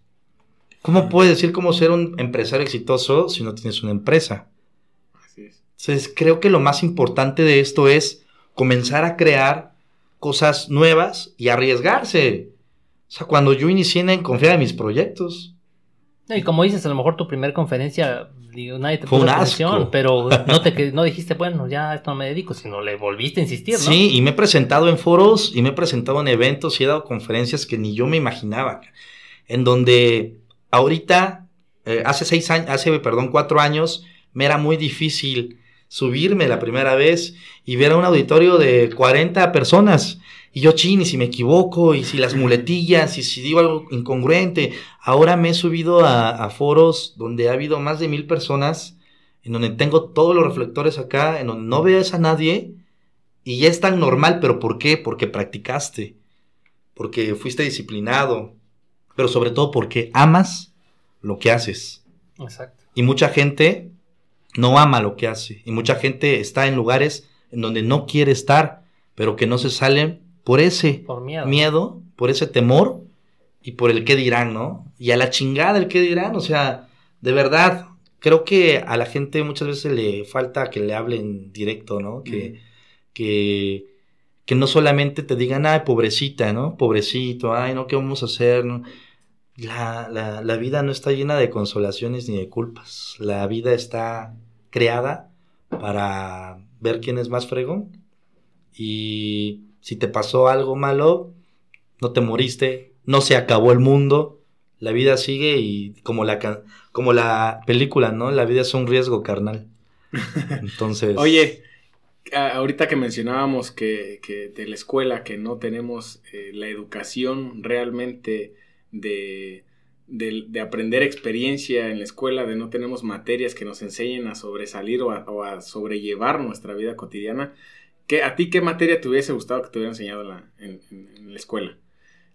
¿Cómo puedes decir cómo ser un empresario exitoso si no tienes una empresa? Entonces, creo que lo más importante de esto es comenzar a crear cosas nuevas y arriesgarse. O sea, cuando yo inicié en confiar en mis proyectos, No, y como dices, a lo mejor tu primera conferencia, digo, nadie te Fue puso atención, pero no te que- no dijiste, bueno, ya a esto no me dedico, sino le volviste a insistir, ¿no? sí, y me he presentado en foros y me he presentado en eventos y he dado conferencias que ni yo me imaginaba. En donde ahorita, eh, hace seis años, hace, perdón, cuatro años, me era muy difícil subirme la primera vez y ver a un auditorio de 40 personas. Y yo, chin, y si me equivoco, y si las muletillas, y si digo algo incongruente. Ahora me he subido a, a foros donde ha habido más de mil personas, en donde tengo todos los reflectores acá, en donde no veas a nadie, y ya es tan normal, pero ¿por qué? Porque practicaste. porque fuiste disciplinado, pero sobre todo porque amas lo que haces. Exacto. Y mucha gente no ama lo que hace. Y mucha gente está en lugares en donde no quiere estar, pero que no se salen por ese Por miedo. miedo, por ese temor y por el qué dirán, ¿no? Y a la chingada el qué dirán, o sea, de verdad, creo que a la gente muchas veces le falta que le hablen directo, ¿no? Que, que, que no solamente te digan, ay, pobrecita, ¿no? Pobrecito, ay, no, ¿qué vamos a hacer? ¿no? La, la, la vida no está llena de consolaciones ni de culpas. La vida está creada para ver quién es más fregón. Y si te pasó algo malo, no te moriste, no se acabó el mundo, la vida sigue y como la, como la película, ¿no? La vida es un riesgo carnal. [laughs] Entonces... Oye, ahorita que mencionábamos que, que de la escuela, que no tenemos eh, la educación realmente de, de, de aprender experiencia en la escuela, de no tenemos materias que nos enseñen a sobresalir o a, o a sobrellevar nuestra vida cotidiana, ¿qué, ¿a ti qué materia te hubiese gustado que te hubiera enseñado en la, en- en- en la escuela?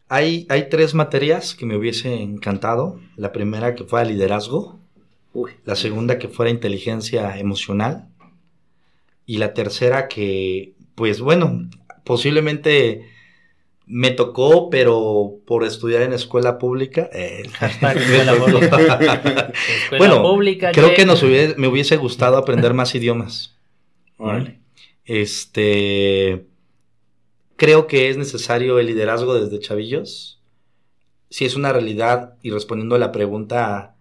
Hay, hay tres materias que me hubiese encantado. La primera que fuera liderazgo, Uy, la segunda que fuera inteligencia emocional y la tercera que, pues bueno, posiblemente me tocó, pero por estudiar en escuela pública. eh, [laughs] escuela pública. Escuela bueno, pública, creo que nos hubiese- me hubiese gustado aprender más idiomas. órale. Este. Creo que es necesario el liderazgo desde chavillos. Si es una realidad, y respondiendo a la pregunta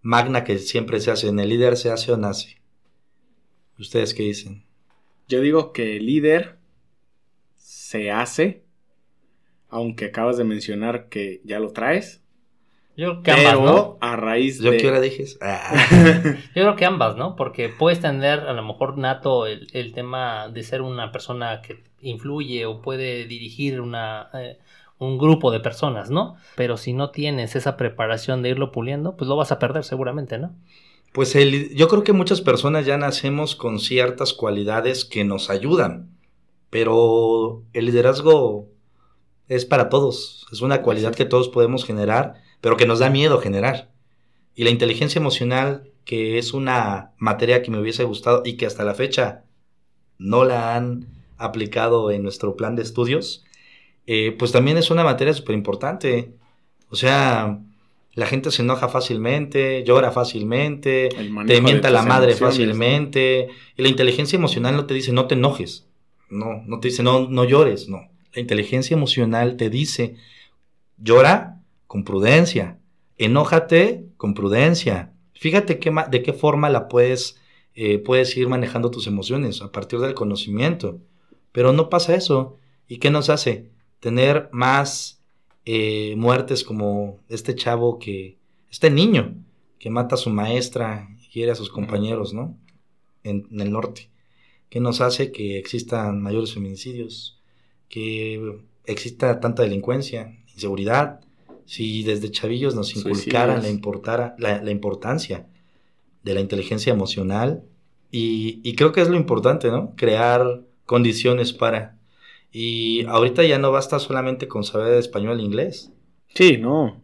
magna que siempre se hace: ¿en el líder se hace o nace? ¿Ustedes qué dicen? Yo digo que el líder se hace, aunque acabas de mencionar que ya lo traes. Yo creo que ambas, pero ¿no? a raíz ¿Yo de... qué hora dije? Ah. [laughs] Yo creo que ambas, ¿no? Porque puedes tener a lo mejor nato el, el tema de ser una persona que influye o puede dirigir una, eh, un grupo de personas, ¿no? Pero si no tienes esa preparación de irlo puliendo, pues lo vas a perder seguramente, ¿no? Pues el- yo creo que muchas personas ya nacemos con ciertas cualidades que nos ayudan, pero el liderazgo es para todos, es una cualidad que todos podemos generar, pero que nos da miedo generar. Y la inteligencia emocional, que es una materia que me hubiese gustado y que hasta la fecha no la han aplicado en nuestro plan de estudios, eh, pues también es una materia súper importante. O sea, la gente se enoja fácilmente, llora fácilmente, te mienta la madre fácilmente. Y la inteligencia emocional no te dice no te enojes. No, no te dice no, no llores. No. La inteligencia emocional te dice llora con prudencia. Enójate con prudencia. Fíjate qué de qué forma la puedes, eh, puedes ir manejando tus emociones a partir del conocimiento. Pero no pasa eso. ¿Y qué nos hace? Tener más eh, muertes como este chavo que, este niño que mata a su maestra y hiere a sus compañeros, ¿no? En, en el norte. ¿Qué nos hace que existan mayores feminicidios? Que exista tanta delincuencia, inseguridad. Si desde chavillos nos inculcaran la, Suicidios. importara, la, la importancia de la inteligencia emocional. Y, y creo que es lo importante, ¿no? Crear condiciones para. Y ahorita ya no basta solamente con saber español e inglés. Sí, no.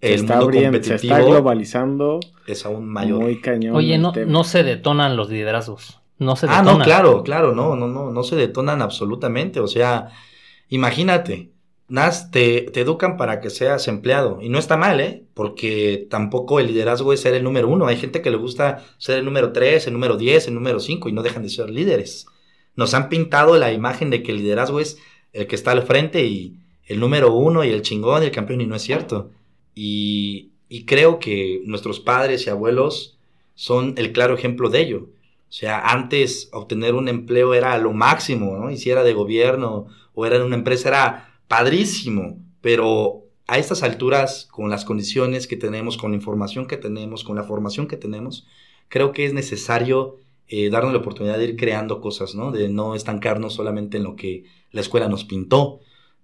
Se El está, mundo abriendo, se está competitivo globalizando es aún mayor. muy cañón. Oye, no, no se detonan los liderazgos. No se Ah, detonan. no, claro, claro, no, no, no, no se detonan absolutamente. O sea, imagínate, Nas, te, te educan para que seas empleado. Y no está mal, ¿eh? Porque tampoco el liderazgo es ser el número uno. Hay gente que le gusta ser el número tres, el número diez, el número cinco y no dejan de ser líderes. Nos han pintado la imagen de que el liderazgo es el que está al frente y el número uno y el chingón y el campeón y no es cierto. Y, y creo que nuestros padres y abuelos son el claro ejemplo de ello. O sea, antes obtener un empleo era lo máximo, ¿no? Y si era de gobierno o era en una empresa era padrísimo, pero a estas alturas, con las condiciones que tenemos, con la información que tenemos, con la formación que tenemos, creo que es necesario eh, darnos la oportunidad de ir creando cosas, ¿no? De no estancarnos solamente en lo que la escuela nos pintó,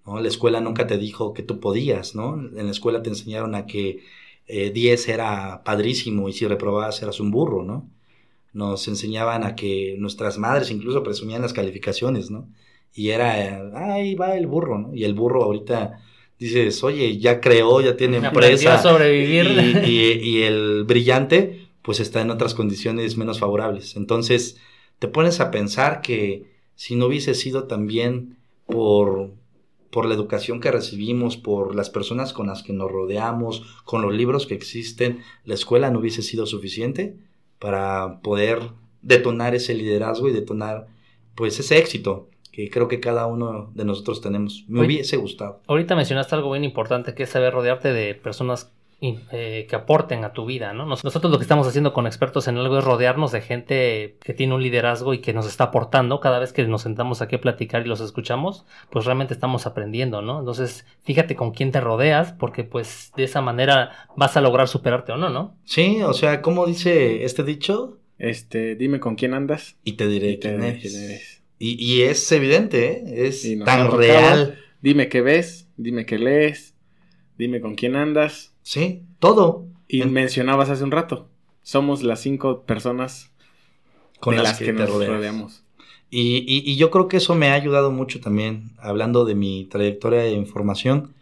¿no? La escuela nunca te dijo que tú podías, ¿no? En la escuela te enseñaron a que eh, 10 era padrísimo y si reprobabas eras un burro, ¿no? Nos enseñaban a que nuestras madres incluso presumían las calificaciones, ¿no? Y era, eh, ahí va el burro, ¿no? Y el burro ahorita dices, oye, ya creó, ya tiene empresa. a sobrevivir. Y, y- y el brillante, pues está en otras condiciones menos favorables. Entonces, te pones a pensar que si no hubiese sido también por, por la educación que recibimos, por las personas con las que nos rodeamos, con los libros que existen, la escuela no hubiese sido suficiente para poder detonar ese liderazgo y detonar pues ese éxito que creo que cada uno de nosotros tenemos. Me Oye. hubiese gustado. Ahorita mencionaste algo bien importante que es saber rodearte de personas eh, que aporten a tu vida, ¿no? Nos- Nosotros lo que estamos haciendo con expertos en algo es rodearnos de gente que tiene un liderazgo y que nos está aportando. Cada vez que nos sentamos aquí a platicar y los escuchamos, pues realmente estamos aprendiendo, ¿no? Entonces, fíjate con quién te rodeas, porque pues de esa manera vas a lograr superarte o no, ¿no? Sí, o sea, como dice este dicho, Este, dime con quién andas. y te diré Y te quién diré eres. quién eres. Y, y es evidente, ¿eh? es ha tan real. Dime qué ves, dime qué lees, dime con quién andas. Sí, todo. Y En- mencionabas hace un rato, somos las cinco personas Con de las, las que, nos rodeas. rodeamos. Y, y- y yo creo que eso me ha ayudado mucho también, hablando de mi trayectoria de información,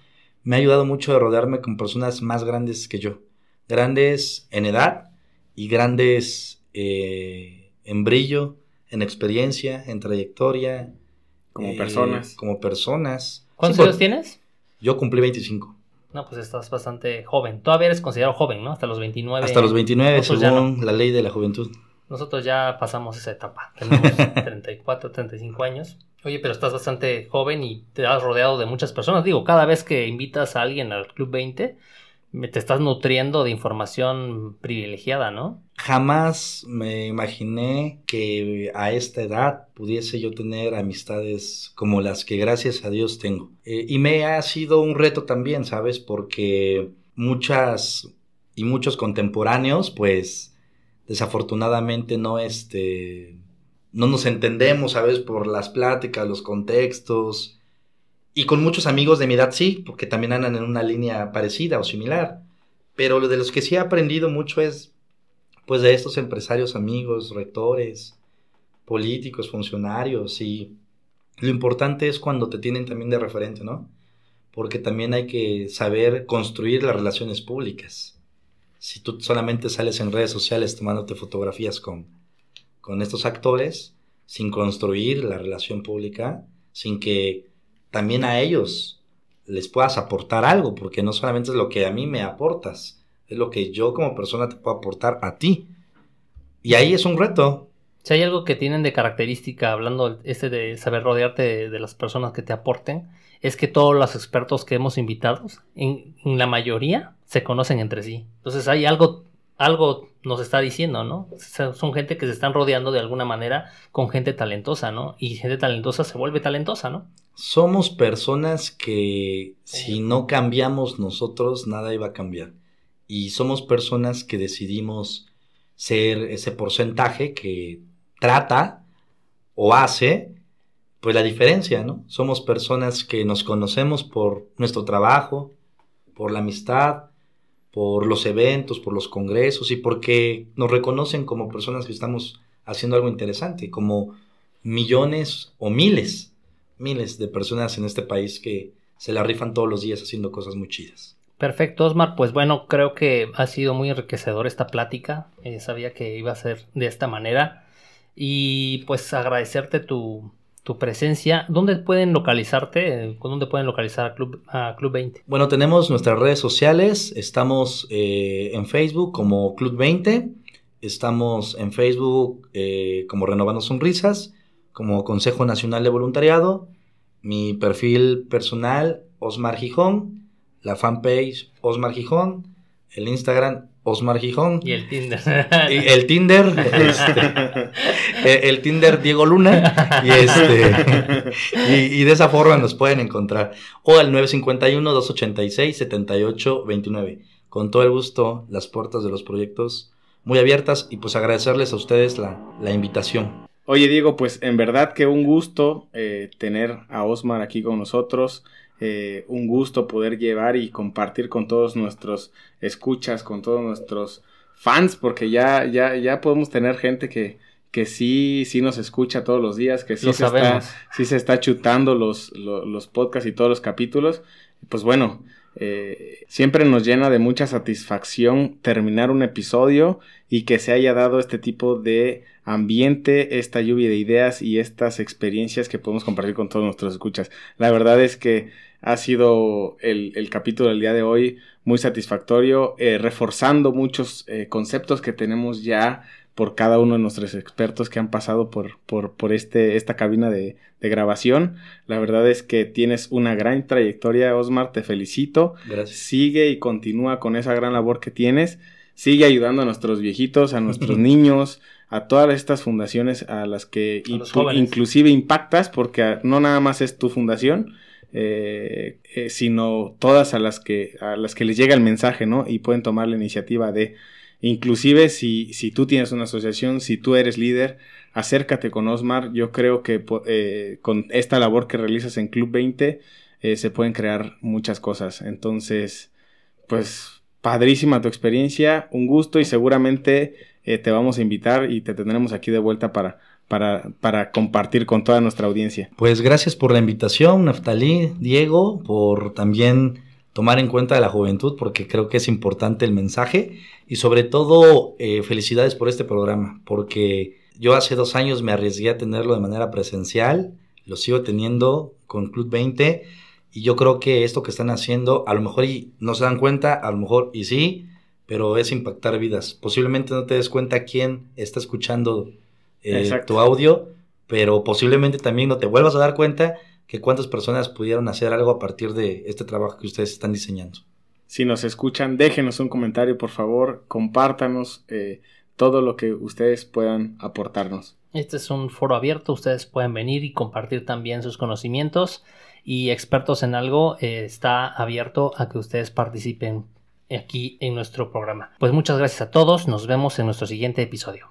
me ha ayudado mucho de rodearme con personas más grandes que yo. Grandes en edad y grandes eh, en brillo, en experiencia, en trayectoria. Como eh, personas. Como personas. ¿Cuántos Sí, años tienes? Yo cumplí 25. No, pues estás bastante joven. Todavía eres considerado joven, ¿no? Hasta los 29. Hasta los 29, nosotros ya según la ley de la juventud. Nosotros ya pasamos esa etapa. Tenemos [laughs] 34, 35 años. Oye, pero estás bastante joven y te has rodeado de muchas personas. Digo, cada vez que invitas a alguien al Club 20, me- te estás nutriendo de información privilegiada, ¿no? Jamás me imaginé que a esta edad pudiese yo tener amistades como las que gracias a Dios tengo. Eh, y me ha sido un reto también, ¿sabes? Porque muchas y muchos contemporáneos, pues desafortunadamente no este no nos entendemos, ¿sabes? Por las pláticas, los contextos. Y con muchos amigos de mi edad sí, porque también andan en una línea parecida o similar. Pero lo de los que sí he aprendido mucho es pues de estos empresarios amigos, rectores, políticos, funcionarios y lo importante es cuando te tienen también de referente, ¿no? Porque también hay que saber construir las relaciones públicas. Si tú solamente sales en redes sociales tomándote fotografías con, con estos actores, sin construir la relación pública, sin que también a ellos les puedas aportar algo, porque no solamente es lo que a mí me aportas, es lo que yo como persona te puedo aportar a ti. Y ahí es un reto. Si hay algo que tienen de característica, hablando este de saber rodearte de, las personas que te aporten, es que todos los expertos que hemos invitado, en, en la mayoría, se conocen entre sí. Entonces hay algo, algo nos está diciendo, ¿no? Son gente que se están rodeando de alguna manera con gente talentosa, ¿no? Y gente talentosa se vuelve talentosa, ¿no? Somos personas que si no cambiamos nosotros, nada iba a cambiar. Y somos personas que decidimos ser ese porcentaje que trata o hace pues la diferencia, ¿no? Somos personas que nos conocemos por nuestro trabajo, por la amistad, por los eventos, por los congresos y porque nos reconocen como personas que estamos haciendo algo interesante, como millones o miles, miles de personas en este país que se la rifan todos los días haciendo cosas muy chidas. Perfecto, Osmar. Pues bueno, creo que ha sido muy enriquecedor esta plática. Eh, sabía que iba a ser de esta manera. Y pues agradecerte tu, tu presencia. ¿Dónde pueden localizarte? Eh, ¿Dónde pueden localizar a Club, a Club 20? Bueno, tenemos nuestras redes sociales. Estamos eh, en Facebook como Club 20. Estamos en Facebook eh, como Renovando Sonrisas, como Consejo Nacional de Voluntariado. Mi perfil personal, Osmar Gijón. La fanpage, Osmar Gijón. El Instagram, Osmar Gijón. Y el Tinder. Y el Tinder, [laughs] este, eh, el Tinder Diego Luna, y este, y, y de esa forma nos pueden encontrar. O al 951-286-7829. Con todo el gusto, las puertas de los proyectos muy abiertas y pues agradecerles a ustedes la, la invitación. Oye, Diego, pues en verdad que un gusto eh, tener a Osmar aquí con nosotros. eh, un gusto poder llevar y compartir con todos nuestros escuchas, con todos nuestros fans, porque ya, ya, ya podemos tener gente que, que sí, sí nos escucha todos los días, que sí, Lo se, sabemos. está, sí se está chutando los, los, los podcasts y todos los capítulos. pues bueno, eh, siempre nos llena de mucha satisfacción terminar un episodio y que se haya dado este tipo de ambiente, esta lluvia de ideas y estas experiencias que podemos compartir con todos nuestros escuchas. La verdad es que ha sido el, capítulo del día de hoy muy satisfactorio, eh, reforzando muchos eh, conceptos que tenemos ya por cada uno de nuestros expertos que han pasado por, por, por este, esta cabina de, de, grabación. La verdad es que tienes una gran trayectoria, Osmar, te felicito. Gracias. Sigue y continúa con esa gran labor que tienes. Sigue ayudando a nuestros viejitos, a nuestros [laughs] niños, a todas estas fundaciones a las que inclusive impactas, porque no nada más es tu fundación, eh, eh, sino todas a las que a las que les llega el mensaje, ¿no? Y pueden tomar la iniciativa de Inclusive si, si tú tienes una asociación, si tú eres líder, acércate con Osmar. Yo creo que eh, con esta labor que realizas en Club 20 eh, se pueden crear muchas cosas. Entonces, pues padrísima tu experiencia, un gusto y seguramente eh, te vamos a invitar y te tendremos aquí de vuelta para, para, para, compartir con toda nuestra audiencia. Pues gracias por la invitación, Naftalí, Diego, por también tomar en cuenta la juventud porque creo que es importante el mensaje y sobre todo eh, felicidades por este programa porque yo hace dos años me arriesgué a tenerlo de manera presencial, lo sigo teniendo con Club 20 y yo creo que esto que están haciendo a lo mejor y no se dan cuenta, a lo mejor y sí, pero es impactar vidas. Posiblemente no te des cuenta quién está escuchando eh, tu audio, pero posiblemente también no te vuelvas a dar cuenta que cuántas personas pudieron hacer algo a partir de este trabajo que ustedes están diseñando. Si nos escuchan, déjenos un comentario, por favor, compártanos eh, todo lo que ustedes puedan aportarnos. Este es un foro abierto, ustedes pueden venir y compartir también sus conocimientos y expertos en algo eh, está abierto a que ustedes participen aquí en nuestro programa. Pues muchas gracias a todos, nos vemos en nuestro siguiente episodio.